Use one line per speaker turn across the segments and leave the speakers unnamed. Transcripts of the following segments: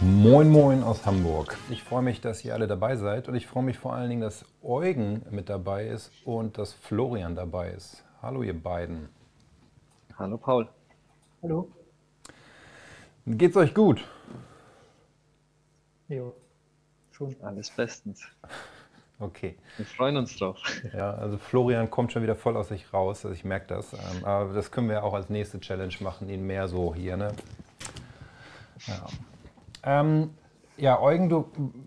Moin Moin aus Hamburg. Ich freue mich, dass ihr alle dabei seid und ich freue mich vor allen Dingen, dass Eugen mit dabei ist und dass Florian dabei ist. Hallo ihr beiden.
Hallo Paul.
Hallo.
Geht's euch gut?
Ja, schon.
Alles bestens.
Okay.
Wir freuen uns drauf.
Ja, also Florian kommt schon wieder voll aus sich raus, also ich merke das. Ähm, aber das können wir auch als nächste Challenge machen, ihn mehr so hier, ne? Ja. Ähm, ja, Eugen, du,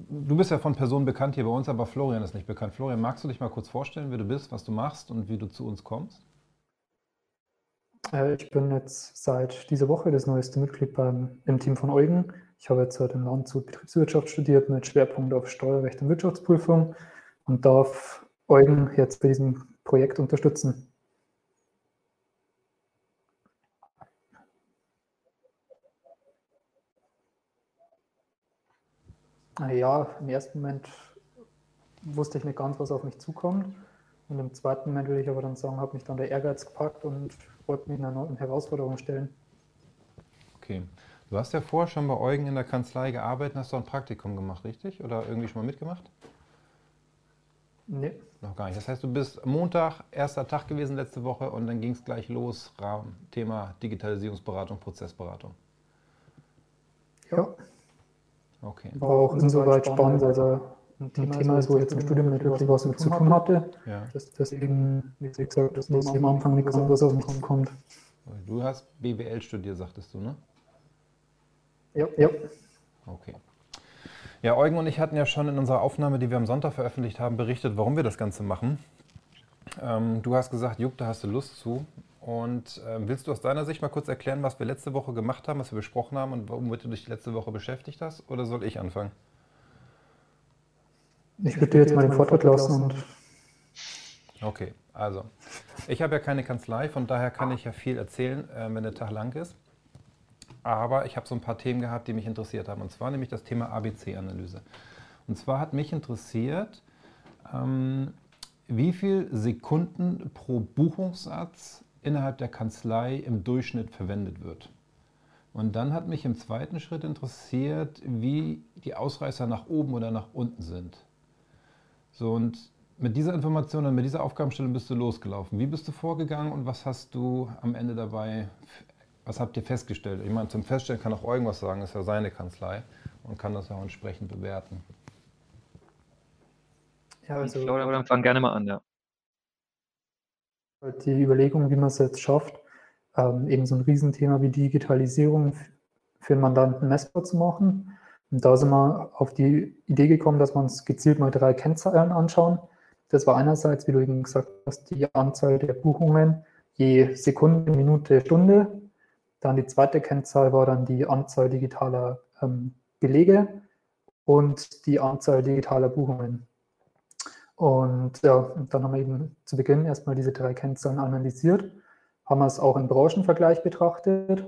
du bist ja von Personen bekannt hier bei uns, aber Florian ist nicht bekannt. Florian, magst du dich mal kurz vorstellen, wer du bist, was du machst und wie du zu uns kommst?
Äh, ich bin jetzt seit dieser Woche das neueste Mitglied beim, im Team von Eugen. Ich habe jetzt heute im Landshut Betriebswirtschaft studiert mit Schwerpunkt auf Steuerrecht und Wirtschaftsprüfung und darf Eugen jetzt bei diesem Projekt unterstützen. Ja, im ersten Moment wusste ich nicht ganz, was auf mich zukommt. Und im zweiten Moment würde ich aber dann sagen, habe mich dann der Ehrgeiz gepackt und wollte mich einer neuen Herausforderung stellen.
Okay. Du hast ja vorher schon bei Eugen in der Kanzlei gearbeitet und hast doch ein Praktikum gemacht, richtig? Oder irgendwie schon mal mitgemacht?
Nee.
Noch gar nicht. Das heißt, du bist Montag, erster Tag gewesen letzte Woche und dann ging es gleich los, Thema Digitalisierungsberatung, Prozessberatung.
Ja.
Okay.
War auch insoweit spannend, also ein Thema ist, wo ich jetzt im Studium nicht wirklich was mit zu tun hatte.
Ja.
Das, deswegen, wie gesagt, das muss ich am Anfang nicht gesagt, was auf mich zukommt.
Du hast BWL studiert, sagtest du, ne?
Ja, ja.
Okay. Ja, Eugen und ich hatten ja schon in unserer Aufnahme, die wir am Sonntag veröffentlicht haben, berichtet, warum wir das Ganze machen. Ähm, du hast gesagt, Jupp, da hast du Lust zu. Und ähm, willst du aus deiner Sicht mal kurz erklären, was wir letzte Woche gemacht haben, was wir besprochen haben und womit du dich letzte Woche beschäftigt hast? Oder soll ich anfangen?
Ich würde dir jetzt mal den Vortrag lassen und.
Okay, also. Ich habe ja keine Kanzlei, von daher kann ich ja viel erzählen, äh, wenn der Tag lang ist. Aber ich habe so ein paar Themen gehabt, die mich interessiert haben. Und zwar nämlich das Thema ABC-Analyse. Und zwar hat mich interessiert, ähm, wie viele Sekunden pro Buchungssatz innerhalb der Kanzlei im Durchschnitt verwendet wird. Und dann hat mich im zweiten Schritt interessiert, wie die Ausreißer nach oben oder nach unten sind. So, und mit dieser Information und mit dieser Aufgabenstellung bist du losgelaufen. Wie bist du vorgegangen und was hast du am Ende dabei, was habt ihr festgestellt? Ich meine, zum Feststellen kann auch irgendwas sagen, ist ja seine Kanzlei und kann das auch entsprechend bewerten.
Ja, also, Florian, fang gerne mal an, ja.
Halt die Überlegung, wie man es jetzt schafft, ähm, eben so ein Riesenthema wie Digitalisierung für einen Mandanten messbar zu machen. Und da sind wir auf die Idee gekommen, dass wir uns gezielt mal drei Kennzahlen anschauen. Das war einerseits, wie du eben gesagt hast, die Anzahl der Buchungen je Sekunde, Minute, Stunde. Dann die zweite Kennzahl war dann die Anzahl digitaler ähm, Belege und die Anzahl digitaler Buchungen. Und ja, dann haben wir eben zu Beginn erstmal diese drei Kennzahlen analysiert, haben wir es auch im Branchenvergleich betrachtet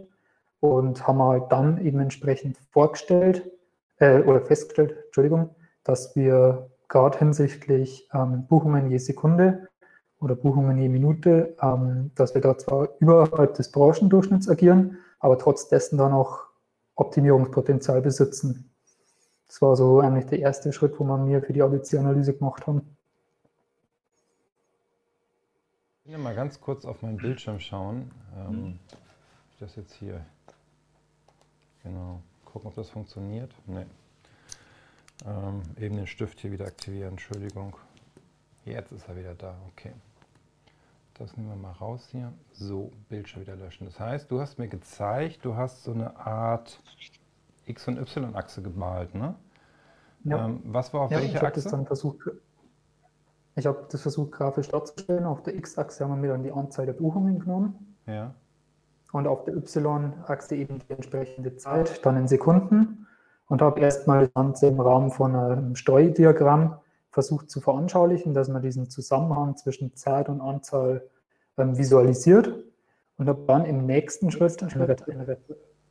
und haben halt dann eben entsprechend vorgestellt äh, oder festgestellt, Entschuldigung, dass wir gerade hinsichtlich ähm, Buchungen je Sekunde oder Buchungen je Minute, ähm, dass wir da zwar überhalb des Branchendurchschnitts agieren, aber trotz dessen dann auch Optimierungspotenzial besitzen. Das war so eigentlich der erste Schritt, wo wir mir für die ABC-Analyse gemacht haben.
Ich will mal ganz kurz auf meinen Bildschirm schauen. Ähm, mhm. ich das jetzt hier. Genau. Gucken, ob das funktioniert. Nee. Ähm, eben den Stift hier wieder aktivieren. Entschuldigung. Jetzt ist er wieder da. Okay. Das nehmen wir mal raus hier. So, Bildschirm wieder löschen. Das heißt, du hast mir gezeigt, du hast so eine Art X- und Y-Achse gemalt, ne?
Ja.
Ähm, was war auf
ja,
welcher
ich
Achse?
Das dann versucht, ich habe das versucht grafisch darzustellen. Auf der X-Achse haben wir mir dann die Anzahl der Buchungen genommen.
Ja.
Und auf der Y-Achse eben die entsprechende Zeit, dann in Sekunden. Und habe erstmal das Ganze im Rahmen von einem Streudiagramm versucht zu veranschaulichen, dass man diesen Zusammenhang zwischen Zeit und Anzahl ähm, visualisiert und dann im nächsten Schritt.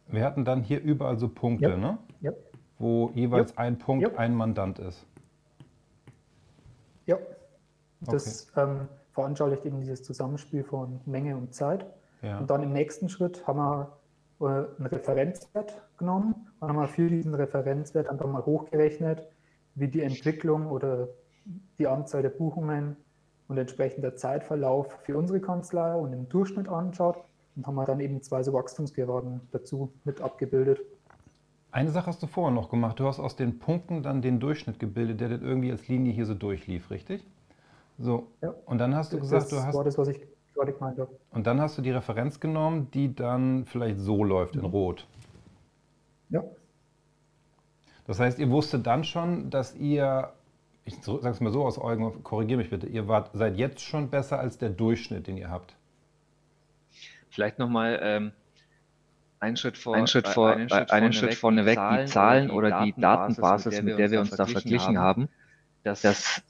Wir hatten dann hier überall so Punkte,
ja.
ne?
Ja.
Wo jeweils
ja.
ein Punkt ein Mandant ist.
Ja, das okay. ähm, veranschaulicht eben dieses Zusammenspiel von Menge und Zeit. Ja. Und dann im nächsten Schritt haben wir äh, einen Referenzwert genommen und haben wir für diesen Referenzwert einfach mal hochgerechnet, wie die Entwicklung oder die Anzahl der Buchungen und entsprechend der Zeitverlauf für unsere Kanzlei und im Durchschnitt anschaut und haben wir dann eben zwei so Wachstumsgeraden dazu mit abgebildet.
Eine Sache hast du vorher noch gemacht. Du hast aus den Punkten dann den Durchschnitt gebildet, der dann irgendwie als Linie hier so durchlief, richtig? So. Ja. Und dann hast du gesagt,
das
du hast.
Das war das, was ich gerade gemeint habe.
Und dann hast du die Referenz genommen, die dann vielleicht so läuft in Rot.
Ja.
Das heißt, ihr wusstet dann schon, dass ihr, ich sage es mal so aus Augen, korrigiere mich bitte, ihr wart, seid jetzt schon besser als der Durchschnitt, den ihr habt.
Vielleicht nochmal ähm, einen Schritt vor, einen Schritt, vor, einen Schritt, einen Schritt vorneweg, die Zahlen oder die Datenbasis, mit der wir uns da verglichen haben, das, das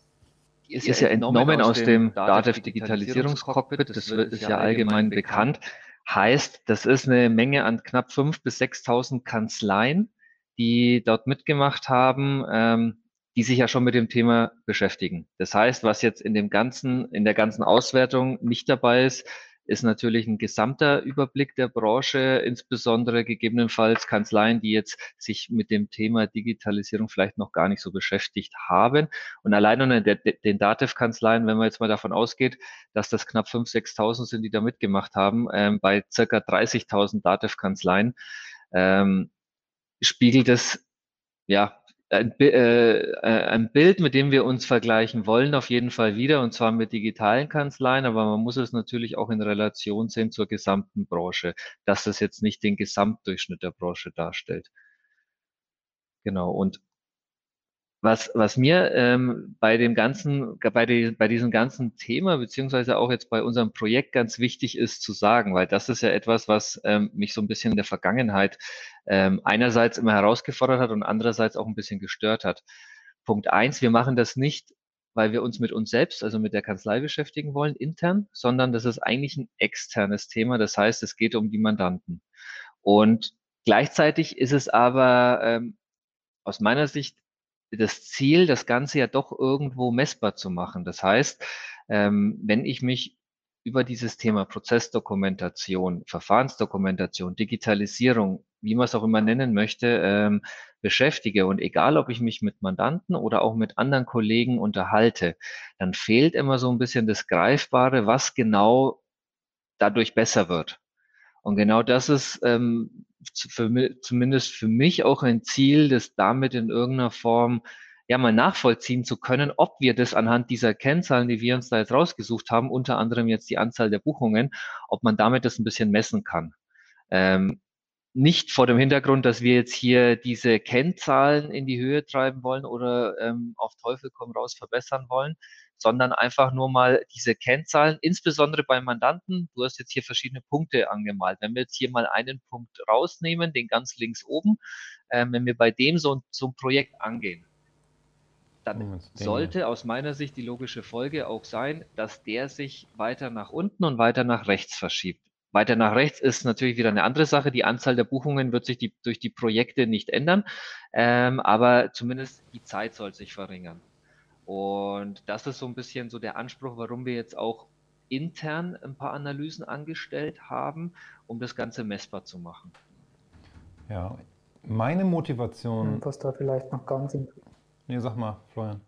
ist, ist ja entnommen aus dem DATEV Digitalisierungscockpit, das ist ja allgemein bekannt. Heißt, das ist eine Menge an knapp 5.000 bis 6.000 Kanzleien, die dort mitgemacht haben, ähm, die sich ja schon mit dem Thema beschäftigen. Das heißt, was jetzt in dem ganzen, in der ganzen Auswertung nicht dabei ist, ist natürlich ein gesamter Überblick der Branche, insbesondere gegebenenfalls Kanzleien, die jetzt sich mit dem Thema Digitalisierung vielleicht noch gar nicht so beschäftigt haben. Und allein unter den Datev-Kanzleien, wenn man jetzt mal davon ausgeht, dass das knapp 5.000, 6.000 sind, die da mitgemacht haben, ähm, bei circa 30.000 Datev-Kanzleien, ähm, spiegelt es ja ein, äh, äh, ein, Bild, mit dem wir uns vergleichen wollen, auf jeden Fall wieder, und zwar mit digitalen Kanzleien, aber man muss es natürlich auch in Relation sehen zur gesamten Branche, dass das jetzt nicht den Gesamtdurchschnitt der Branche darstellt. Genau, und was, was mir ähm, bei dem ganzen, bei, die, bei diesem ganzen Thema, beziehungsweise auch jetzt bei unserem Projekt ganz wichtig ist zu sagen, weil das ist ja etwas, was ähm, mich so ein bisschen in der Vergangenheit ähm, einerseits immer herausgefordert hat und andererseits auch ein bisschen gestört hat. Punkt eins, wir machen das nicht, weil wir uns mit uns selbst, also mit der Kanzlei beschäftigen wollen, intern, sondern das ist eigentlich ein externes Thema. Das heißt, es geht um die Mandanten. Und gleichzeitig ist es aber ähm, aus meiner Sicht das Ziel, das Ganze ja doch irgendwo messbar zu machen. Das heißt, ähm, wenn ich mich über dieses Thema Prozessdokumentation, Verfahrensdokumentation, Digitalisierung, wie man es auch immer nennen möchte, ähm, beschäftige und egal, ob ich mich mit Mandanten oder auch mit anderen Kollegen unterhalte, dann fehlt immer so ein bisschen das Greifbare, was genau dadurch besser wird. Und genau das ist ähm, für, zumindest für mich auch ein Ziel, das damit in irgendeiner Form ja mal nachvollziehen zu können, ob wir das anhand dieser Kennzahlen, die wir uns da jetzt rausgesucht haben, unter anderem jetzt die Anzahl der Buchungen, ob man damit das ein bisschen messen kann. Ähm, nicht vor dem Hintergrund, dass wir jetzt hier diese Kennzahlen in die Höhe treiben wollen oder ähm, auf Teufel komm raus verbessern wollen, sondern einfach nur mal diese Kennzahlen, insbesondere beim Mandanten. Du hast jetzt hier verschiedene Punkte angemalt. Wenn wir jetzt hier mal einen Punkt rausnehmen, den ganz links oben, äh, wenn wir bei dem so, so ein Projekt angehen, dann sollte aus meiner Sicht die logische Folge auch sein, dass der sich weiter nach unten und weiter nach rechts verschiebt. Weiter nach rechts ist natürlich wieder eine andere Sache. Die Anzahl der Buchungen wird sich die, durch die Projekte nicht ändern, ähm, aber zumindest die Zeit soll sich verringern. Und das ist so ein bisschen so der Anspruch, warum wir jetzt auch intern ein paar Analysen angestellt haben, um das Ganze messbar zu machen.
Ja, meine Motivation.
Was da vielleicht noch ganz.
Nee, sag mal, Florian.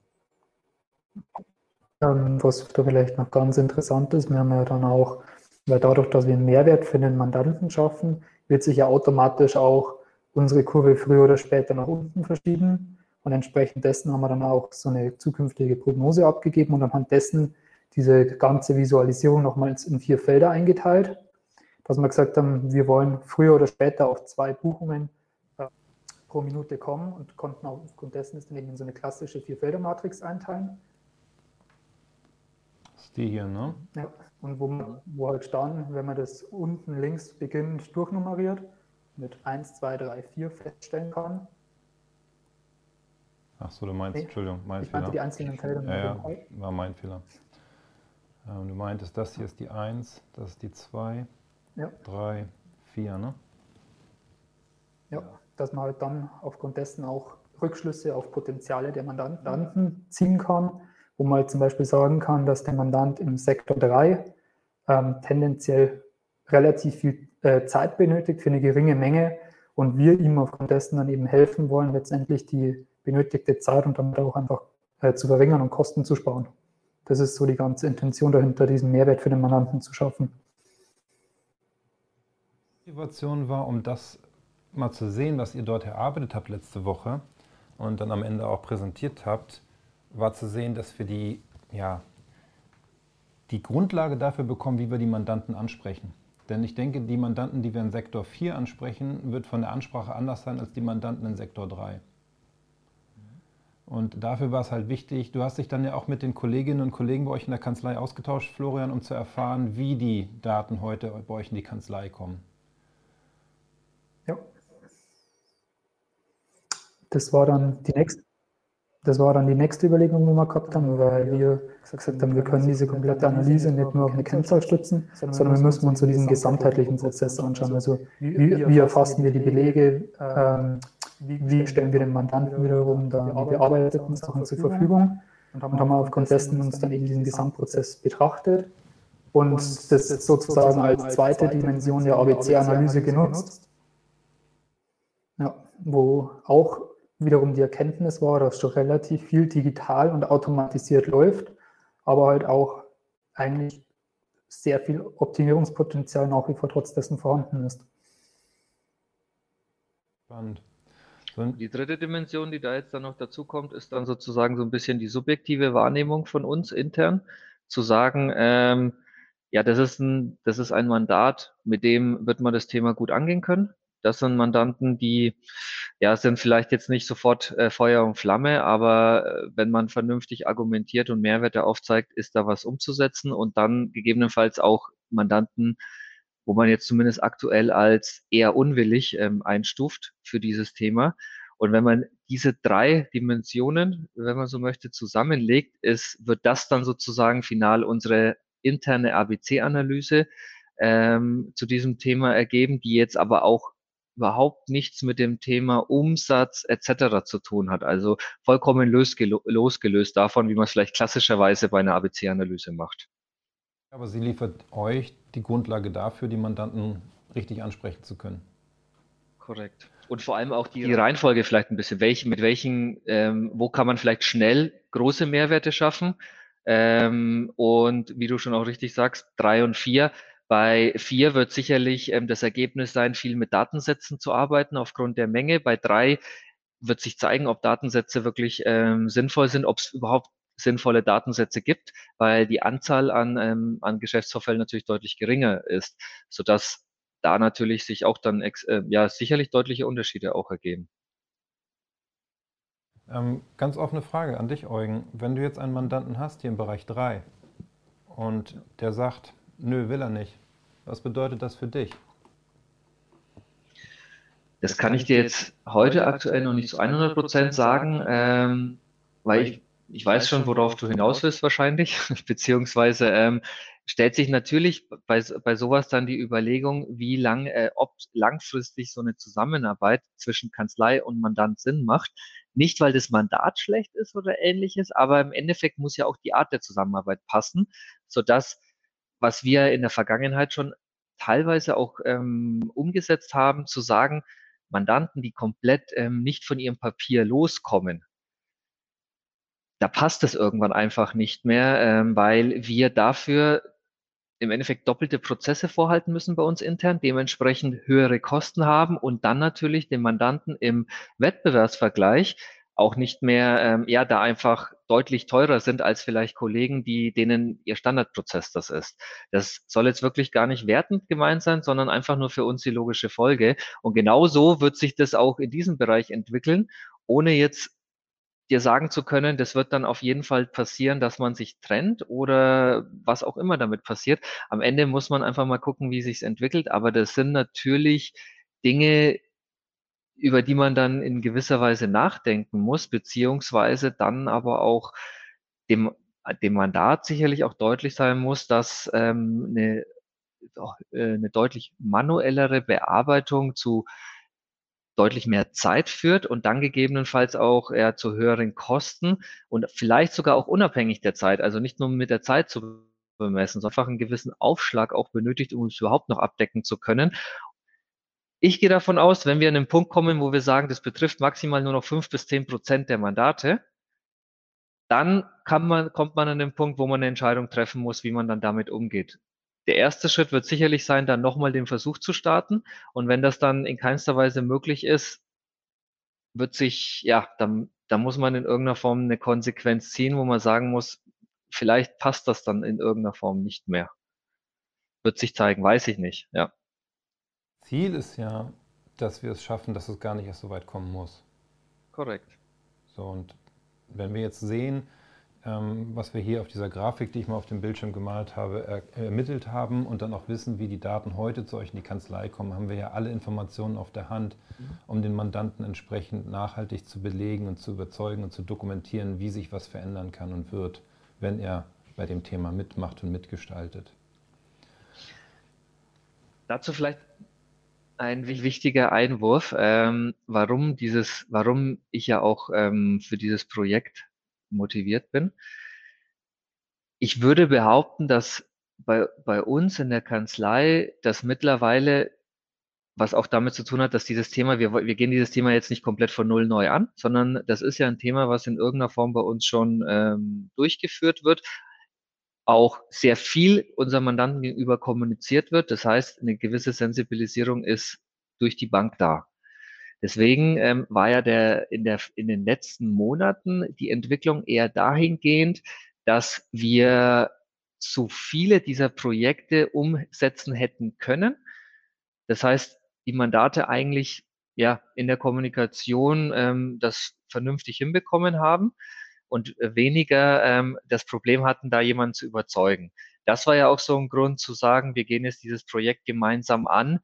Ähm, was da vielleicht noch ganz interessant ist, wir haben ja dann auch, weil dadurch, dass wir einen Mehrwert für den Mandanten schaffen, wird sich ja automatisch auch unsere Kurve früher oder später nach unten verschieben. Und entsprechend dessen haben wir dann auch so eine zukünftige Prognose abgegeben und anhand dessen diese ganze Visualisierung nochmals in vier Felder eingeteilt, dass wir gesagt haben, wir wollen früher oder später auf zwei Buchungen äh, pro Minute kommen und konnten aufgrund dessen ist dann eben in so eine klassische Vier-Felder-Matrix einteilen.
Das ist die hier, ne?
Ja, und wo, man, wo halt dann, wenn man das unten links beginnend durchnummeriert, mit 1, 2, 3, 4 feststellen kann,
Ach so, du meinst, nee, Entschuldigung, mein
ich
Fehler.
meinte die einzelnen Felder.
Ja, ja, war mein Fehler. Ähm, du meintest, das hier ist die 1, das ist die 2, ja. 3, 4, ne?
Ja, dass man halt dann aufgrund dessen auch Rückschlüsse auf Potenziale der Mandanten ziehen kann, wo man halt zum Beispiel sagen kann, dass der Mandant im Sektor 3 ähm, tendenziell relativ viel äh, Zeit benötigt für eine geringe Menge und wir ihm aufgrund dessen dann eben helfen wollen, letztendlich die benötigte Zeit und damit auch einfach äh, zu verringern und Kosten zu sparen. Das ist so die ganze Intention dahinter, diesen Mehrwert für den Mandanten zu schaffen.
Motivation war, um das mal zu sehen, was ihr dort erarbeitet habt letzte Woche und dann am Ende auch präsentiert habt, war zu sehen, dass wir die, ja, die Grundlage dafür bekommen, wie wir die Mandanten ansprechen. Denn ich denke, die Mandanten, die wir in Sektor 4 ansprechen, wird von der Ansprache anders sein als die Mandanten in Sektor 3. Und dafür war es halt wichtig, du hast dich dann ja auch mit den Kolleginnen und Kollegen bei euch in der Kanzlei ausgetauscht, Florian, um zu erfahren, wie die Daten heute bei euch in die Kanzlei kommen.
Ja. Das war dann die nächste, das war dann die nächste Überlegung, die wir gehabt haben, weil wir gesagt haben, wir können diese komplette Analyse nicht nur auf eine Kennzahl stützen, sondern wir müssen uns so diesen gesamtheitlichen Prozess anschauen. Also wie, wie erfassen wir die Belege, ähm, wie stellen wir den Mandanten wiederum da die bearbeiteten Sachen zur Verfügung und haben aufgrund dessen uns dann eben diesen Gesamtprozess betrachtet und das sozusagen als zweite Dimension der ABC-Analyse genutzt. Ja, wo auch wiederum die Erkenntnis war, dass schon relativ viel digital und automatisiert läuft, aber halt auch eigentlich sehr viel Optimierungspotenzial nach wie vor trotz dessen vorhanden ist.
Spannend. Die dritte Dimension, die da jetzt dann noch dazu kommt, ist dann sozusagen so ein bisschen die subjektive Wahrnehmung von uns intern, zu sagen, ähm, ja, das ist ein, das ist ein Mandat, mit dem wird man das Thema gut angehen können. Das sind Mandanten, die ja sind vielleicht jetzt nicht sofort äh, Feuer und Flamme, aber äh, wenn man vernünftig argumentiert und Mehrwerte aufzeigt, ist da was umzusetzen und dann gegebenenfalls auch Mandanten, wo man jetzt zumindest aktuell als eher unwillig ähm, einstuft für dieses Thema. Und wenn man diese drei Dimensionen, wenn man so möchte, zusammenlegt, ist, wird das dann sozusagen final unsere interne ABC-Analyse ähm, zu diesem Thema ergeben, die jetzt aber auch überhaupt nichts mit dem Thema Umsatz etc. zu tun hat. Also vollkommen losgelöst davon, wie man es vielleicht klassischerweise bei einer ABC-Analyse macht.
Aber sie liefert euch die Grundlage dafür, die Mandanten richtig ansprechen zu können.
Korrekt. Und vor allem auch die, die Reihenfolge vielleicht ein bisschen. Welche, mit welchen, ähm, wo kann man vielleicht schnell große Mehrwerte schaffen? Ähm, und wie du schon auch richtig sagst, drei und vier. Bei vier wird sicherlich ähm, das Ergebnis sein, viel mit Datensätzen zu arbeiten aufgrund der Menge. Bei drei wird sich zeigen, ob Datensätze wirklich ähm, sinnvoll sind, ob es überhaupt sinnvolle Datensätze gibt, weil die Anzahl an, ähm, an Geschäftsvorfällen natürlich deutlich geringer ist, sodass da natürlich sich auch dann äh, ja sicherlich deutliche Unterschiede auch ergeben.
Ähm, ganz offene Frage an dich, Eugen. Wenn du jetzt einen Mandanten hast hier im Bereich 3 und der sagt, nö, will er nicht, was bedeutet das für dich?
Das kann ich dir jetzt heute aktuell noch nicht zu 100 Prozent sagen, ähm, weil ich ich weiß schon, worauf du hinaus willst wahrscheinlich, beziehungsweise ähm, stellt sich natürlich bei, bei sowas dann die Überlegung, wie lang, äh, ob langfristig so eine Zusammenarbeit zwischen Kanzlei und Mandant Sinn macht. Nicht, weil das Mandat schlecht ist oder ähnliches, aber im Endeffekt muss ja auch die Art der Zusammenarbeit passen, sodass, was wir in der Vergangenheit schon teilweise auch ähm, umgesetzt haben, zu sagen, Mandanten, die komplett ähm, nicht von ihrem Papier loskommen, da passt es irgendwann einfach nicht mehr, ähm, weil wir dafür im Endeffekt doppelte Prozesse vorhalten müssen bei uns intern, dementsprechend höhere Kosten haben und dann natürlich den Mandanten im Wettbewerbsvergleich auch nicht mehr, ähm, ja, da einfach deutlich teurer sind als vielleicht Kollegen, die denen ihr Standardprozess das ist. Das soll jetzt wirklich gar nicht wertend gemeint sein, sondern einfach nur für uns die logische Folge. Und genau so wird sich das auch in diesem Bereich entwickeln, ohne jetzt dir sagen zu können, das wird dann auf jeden Fall passieren, dass man sich trennt oder was auch immer damit passiert. Am Ende muss man einfach mal gucken, wie sich entwickelt. Aber das sind natürlich Dinge, über die man dann in gewisser Weise nachdenken muss, beziehungsweise dann aber auch dem, dem Mandat sicherlich auch deutlich sein muss, dass ähm, eine, äh, eine deutlich manuellere Bearbeitung zu deutlich mehr Zeit führt und dann gegebenenfalls auch eher zu höheren Kosten und vielleicht sogar auch unabhängig der Zeit, also nicht nur mit der Zeit zu bemessen, sondern einfach einen gewissen Aufschlag auch benötigt, um es überhaupt noch abdecken zu können. Ich gehe davon aus, wenn wir an den Punkt kommen, wo wir sagen, das betrifft maximal nur noch fünf bis zehn Prozent der Mandate, dann man, kommt man an den Punkt, wo man eine Entscheidung treffen muss, wie man dann damit umgeht. Der erste Schritt wird sicherlich sein, dann nochmal den Versuch zu starten. Und wenn das dann in keinster Weise möglich ist, wird sich, ja, dann, dann muss man in irgendeiner Form eine Konsequenz ziehen, wo man sagen muss, vielleicht passt das dann in irgendeiner Form nicht mehr. Wird sich zeigen, weiß ich nicht, ja.
Ziel ist ja, dass wir es schaffen, dass es gar nicht erst so weit kommen muss.
Korrekt.
So, und wenn wir jetzt sehen, was wir hier auf dieser Grafik, die ich mal auf dem Bildschirm gemalt habe, er, ermittelt haben und dann auch wissen, wie die Daten heute zu euch in die Kanzlei kommen, haben wir ja alle Informationen auf der Hand, um den Mandanten entsprechend nachhaltig zu belegen und zu überzeugen und zu dokumentieren, wie sich was verändern kann und wird, wenn er bei dem Thema mitmacht und mitgestaltet.
Dazu vielleicht ein wichtiger Einwurf, ähm, warum dieses, warum ich ja auch ähm, für dieses Projekt motiviert bin. Ich würde behaupten, dass bei, bei uns in der Kanzlei das mittlerweile, was auch damit zu tun hat, dass dieses Thema, wir, wir gehen dieses Thema jetzt nicht komplett von Null neu an, sondern das ist ja ein Thema, was in irgendeiner Form bei uns schon ähm, durchgeführt wird, auch sehr viel unserem Mandanten gegenüber kommuniziert wird. Das heißt, eine gewisse Sensibilisierung ist durch die Bank da. Deswegen ähm, war ja der in, der in den letzten Monaten die Entwicklung eher dahingehend, dass wir zu viele dieser Projekte umsetzen hätten können. Das heißt, die Mandate eigentlich ja in der Kommunikation ähm, das vernünftig hinbekommen haben und weniger ähm, das Problem hatten, da jemanden zu überzeugen. Das war ja auch so ein Grund zu sagen, wir gehen jetzt dieses Projekt gemeinsam an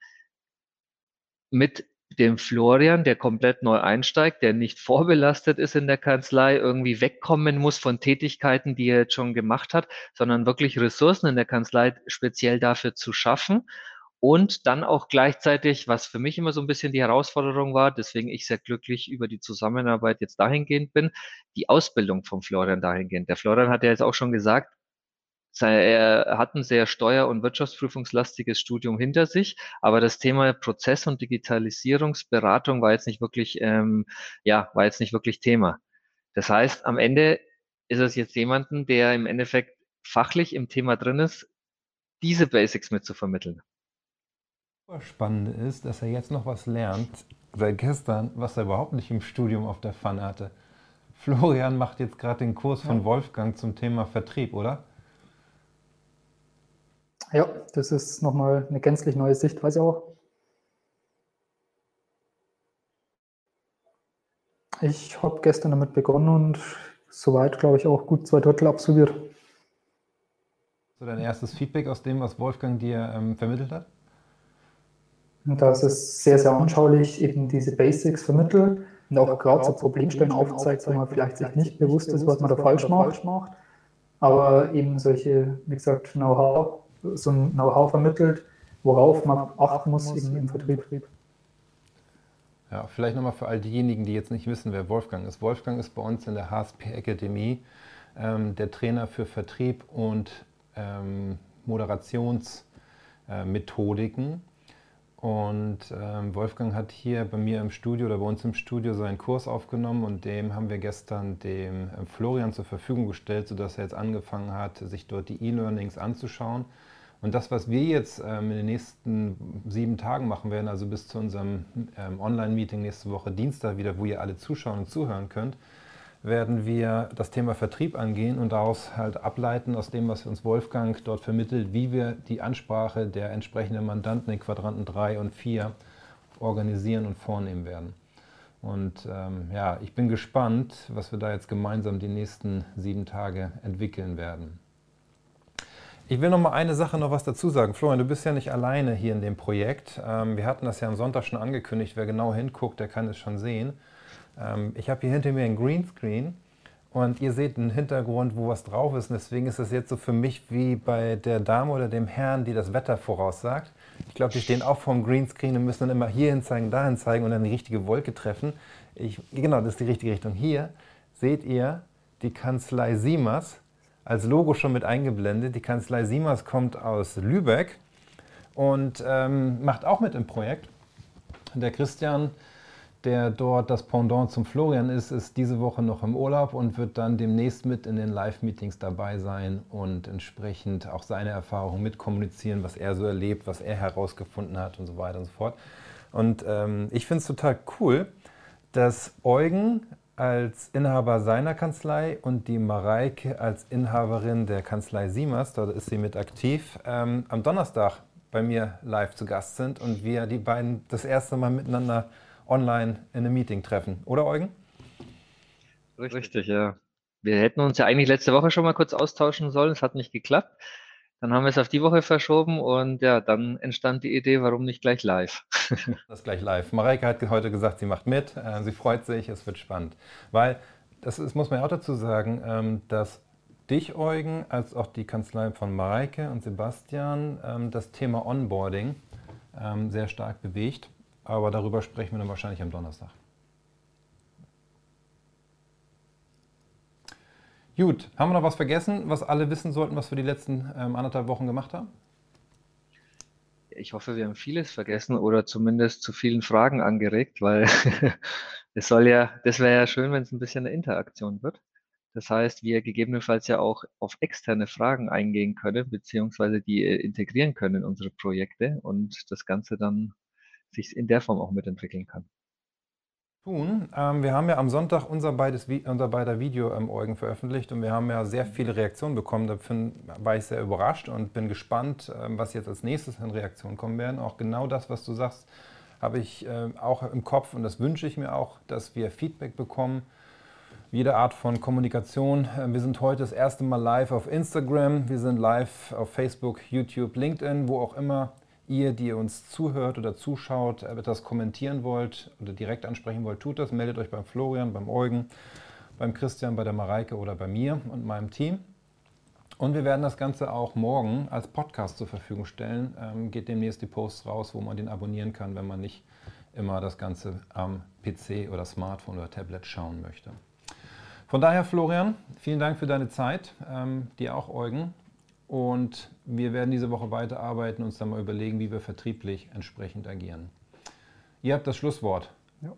mit dem Florian, der komplett neu einsteigt, der nicht vorbelastet ist in der Kanzlei, irgendwie wegkommen muss von Tätigkeiten, die er jetzt schon gemacht hat, sondern wirklich Ressourcen in der Kanzlei speziell dafür zu schaffen und dann auch gleichzeitig, was für mich immer so ein bisschen die Herausforderung war, deswegen ich sehr glücklich über die Zusammenarbeit jetzt dahingehend bin, die Ausbildung vom Florian dahingehend. Der Florian hat ja jetzt auch schon gesagt, er hat ein sehr steuer- und wirtschaftsprüfungslastiges Studium hinter sich, aber das Thema Prozess- und Digitalisierungsberatung war jetzt nicht wirklich, ähm, ja, war jetzt nicht wirklich Thema. Das heißt, am Ende ist es jetzt jemanden, der im Endeffekt fachlich im Thema drin ist, diese Basics mit zu vermitteln.
Spannend ist, dass er jetzt noch was lernt seit gestern, was er überhaupt nicht im Studium auf der Pfanne hatte. Florian macht jetzt gerade den Kurs von Wolfgang zum Thema Vertrieb, oder?
Ja, das ist nochmal eine gänzlich neue Sichtweise auch. Ich habe gestern damit begonnen und soweit, glaube ich, auch gut zwei Drittel absolviert.
So dein erstes Feedback aus dem, was Wolfgang dir ähm, vermittelt hat?
Das ist sehr, sehr anschaulich, eben diese Basics vermittelt und auch gerade so Problemstellen aufzeigt, wo man vielleicht sich nicht bewusst ist, was man da falsch macht. Aber eben solche, wie gesagt, Know-how so ein Know-how vermittelt, worauf man achten muss eben im Vertrieb.
Ja, vielleicht nochmal für all diejenigen, die jetzt nicht wissen, wer Wolfgang ist. Wolfgang ist bei uns in der HSP Akademie ähm, der Trainer für Vertrieb und ähm, Moderationsmethodiken. Und ähm, Wolfgang hat hier bei mir im Studio oder bei uns im Studio seinen Kurs aufgenommen und dem haben wir gestern dem äh, Florian zur Verfügung gestellt, sodass er jetzt angefangen hat, sich dort die E-Learnings anzuschauen. Und das, was wir jetzt ähm, in den nächsten sieben Tagen machen werden, also bis zu unserem ähm, Online-Meeting nächste Woche Dienstag wieder, wo ihr alle zuschauen und zuhören könnt, werden wir das Thema Vertrieb angehen und daraus halt ableiten aus dem, was uns Wolfgang dort vermittelt, wie wir die Ansprache der entsprechenden Mandanten in Quadranten 3 und 4 organisieren und vornehmen werden. Und ähm, ja, ich bin gespannt, was wir da jetzt gemeinsam die nächsten sieben Tage entwickeln werden. Ich will noch mal eine Sache noch was dazu sagen. Florian, du bist ja nicht alleine hier in dem Projekt. Ähm, wir hatten das ja am Sonntag schon angekündigt. Wer genau hinguckt, der kann es schon sehen. Ähm, ich habe hier hinter mir ein Greenscreen und ihr seht einen Hintergrund, wo was drauf ist. Und deswegen ist es jetzt so für mich wie bei der Dame oder dem Herrn, die das Wetter voraussagt. Ich glaube, die stehen auch vorm Greenscreen und müssen dann immer hierhin zeigen, dahin zeigen und dann die richtige Wolke treffen. Ich, genau, das ist die richtige Richtung. Hier seht ihr die Kanzlei Siemers als Logo schon mit eingeblendet. Die Kanzlei Siemers kommt aus Lübeck und ähm, macht auch mit im Projekt. Der Christian, der dort das Pendant zum Florian ist, ist diese Woche noch im Urlaub und wird dann demnächst mit in den Live-Meetings dabei sein und entsprechend auch seine Erfahrungen mitkommunizieren, was er so erlebt, was er herausgefunden hat und so weiter und so fort. Und ähm, ich finde es total cool, dass Eugen als Inhaber seiner Kanzlei und die Mareike als Inhaberin der Kanzlei Siemers, dort ist sie mit aktiv, ähm, am Donnerstag bei mir live zu Gast sind und wir die beiden das erste Mal miteinander online in einem Meeting treffen. Oder Eugen?
Richtig, ja. Wir hätten uns ja eigentlich letzte Woche schon mal kurz austauschen sollen. Es hat nicht geklappt. Dann haben wir es auf die Woche verschoben und ja, dann entstand die Idee, warum nicht gleich live?
das gleich live. Mareike hat heute gesagt, sie macht mit, äh, sie freut sich, es wird spannend. Weil, das ist, muss man ja auch dazu sagen, ähm, dass dich, Eugen, als auch die Kanzlei von Mareike und Sebastian ähm, das Thema Onboarding ähm, sehr stark bewegt. Aber darüber sprechen wir dann wahrscheinlich am Donnerstag. Gut, haben wir noch was vergessen, was alle wissen sollten, was wir die letzten ähm, anderthalb Wochen gemacht haben?
Ich hoffe, wir haben vieles vergessen oder zumindest zu vielen Fragen angeregt, weil es soll ja, das wäre ja schön, wenn es ein bisschen eine Interaktion wird. Das heißt, wir gegebenenfalls ja auch auf externe Fragen eingehen können, beziehungsweise die äh, integrieren können in unsere Projekte und das Ganze dann sich in der Form auch mitentwickeln kann
tun. Ähm, wir haben ja am Sonntag unser, beides, unser beider Video im Eugen veröffentlicht und wir haben ja sehr viele Reaktionen bekommen. Dafür war ich sehr überrascht und bin gespannt, ähm, was jetzt als nächstes in Reaktionen kommen werden. Auch genau das, was du sagst, habe ich äh, auch im Kopf und das wünsche ich mir auch, dass wir Feedback bekommen. Jede Art von Kommunikation. Äh, wir sind heute das erste Mal live auf Instagram, wir sind live auf Facebook, YouTube, LinkedIn, wo auch immer ihr, die ihr uns zuhört oder zuschaut, etwas kommentieren wollt oder direkt ansprechen wollt, tut das. Meldet euch beim Florian, beim Eugen, beim Christian, bei der Mareike oder bei mir und meinem Team. Und wir werden das Ganze auch morgen als Podcast zur Verfügung stellen. Ähm, geht demnächst die Posts raus, wo man den abonnieren kann, wenn man nicht immer das Ganze am PC oder Smartphone oder Tablet schauen möchte. Von daher, Florian, vielen Dank für deine Zeit. Ähm, dir auch, Eugen. Und wir werden diese Woche weiterarbeiten und uns dann mal überlegen, wie wir vertrieblich entsprechend agieren. Ihr habt das Schlusswort. Ja.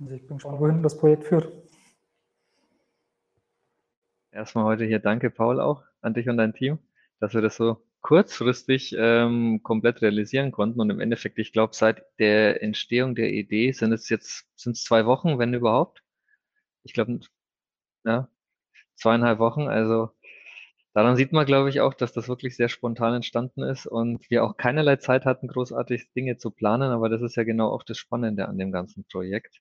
Also ich bin gespannt, wohin das Projekt führt.
Erstmal heute hier danke, Paul, auch an dich und dein Team, dass wir das so kurzfristig ähm, komplett realisieren konnten. Und im Endeffekt, ich glaube, seit der Entstehung der Idee sind es jetzt sind es zwei Wochen, wenn überhaupt. Ich glaube, ja, zweieinhalb Wochen. Also Daran sieht man, glaube ich, auch, dass das wirklich sehr spontan entstanden ist und wir auch keinerlei Zeit hatten, großartig Dinge zu planen. Aber das ist ja genau auch das Spannende an dem ganzen Projekt,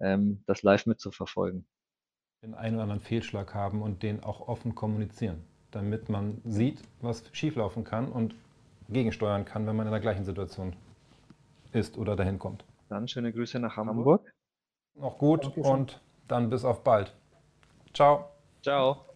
ähm, das live mitzuverfolgen.
Den einen oder anderen Fehlschlag haben und den auch offen kommunizieren, damit man sieht, was schieflaufen kann und gegensteuern kann, wenn man in der gleichen Situation ist oder dahin kommt.
Dann schöne Grüße nach Hamburg.
Noch gut und dann bis auf bald. Ciao.
Ciao.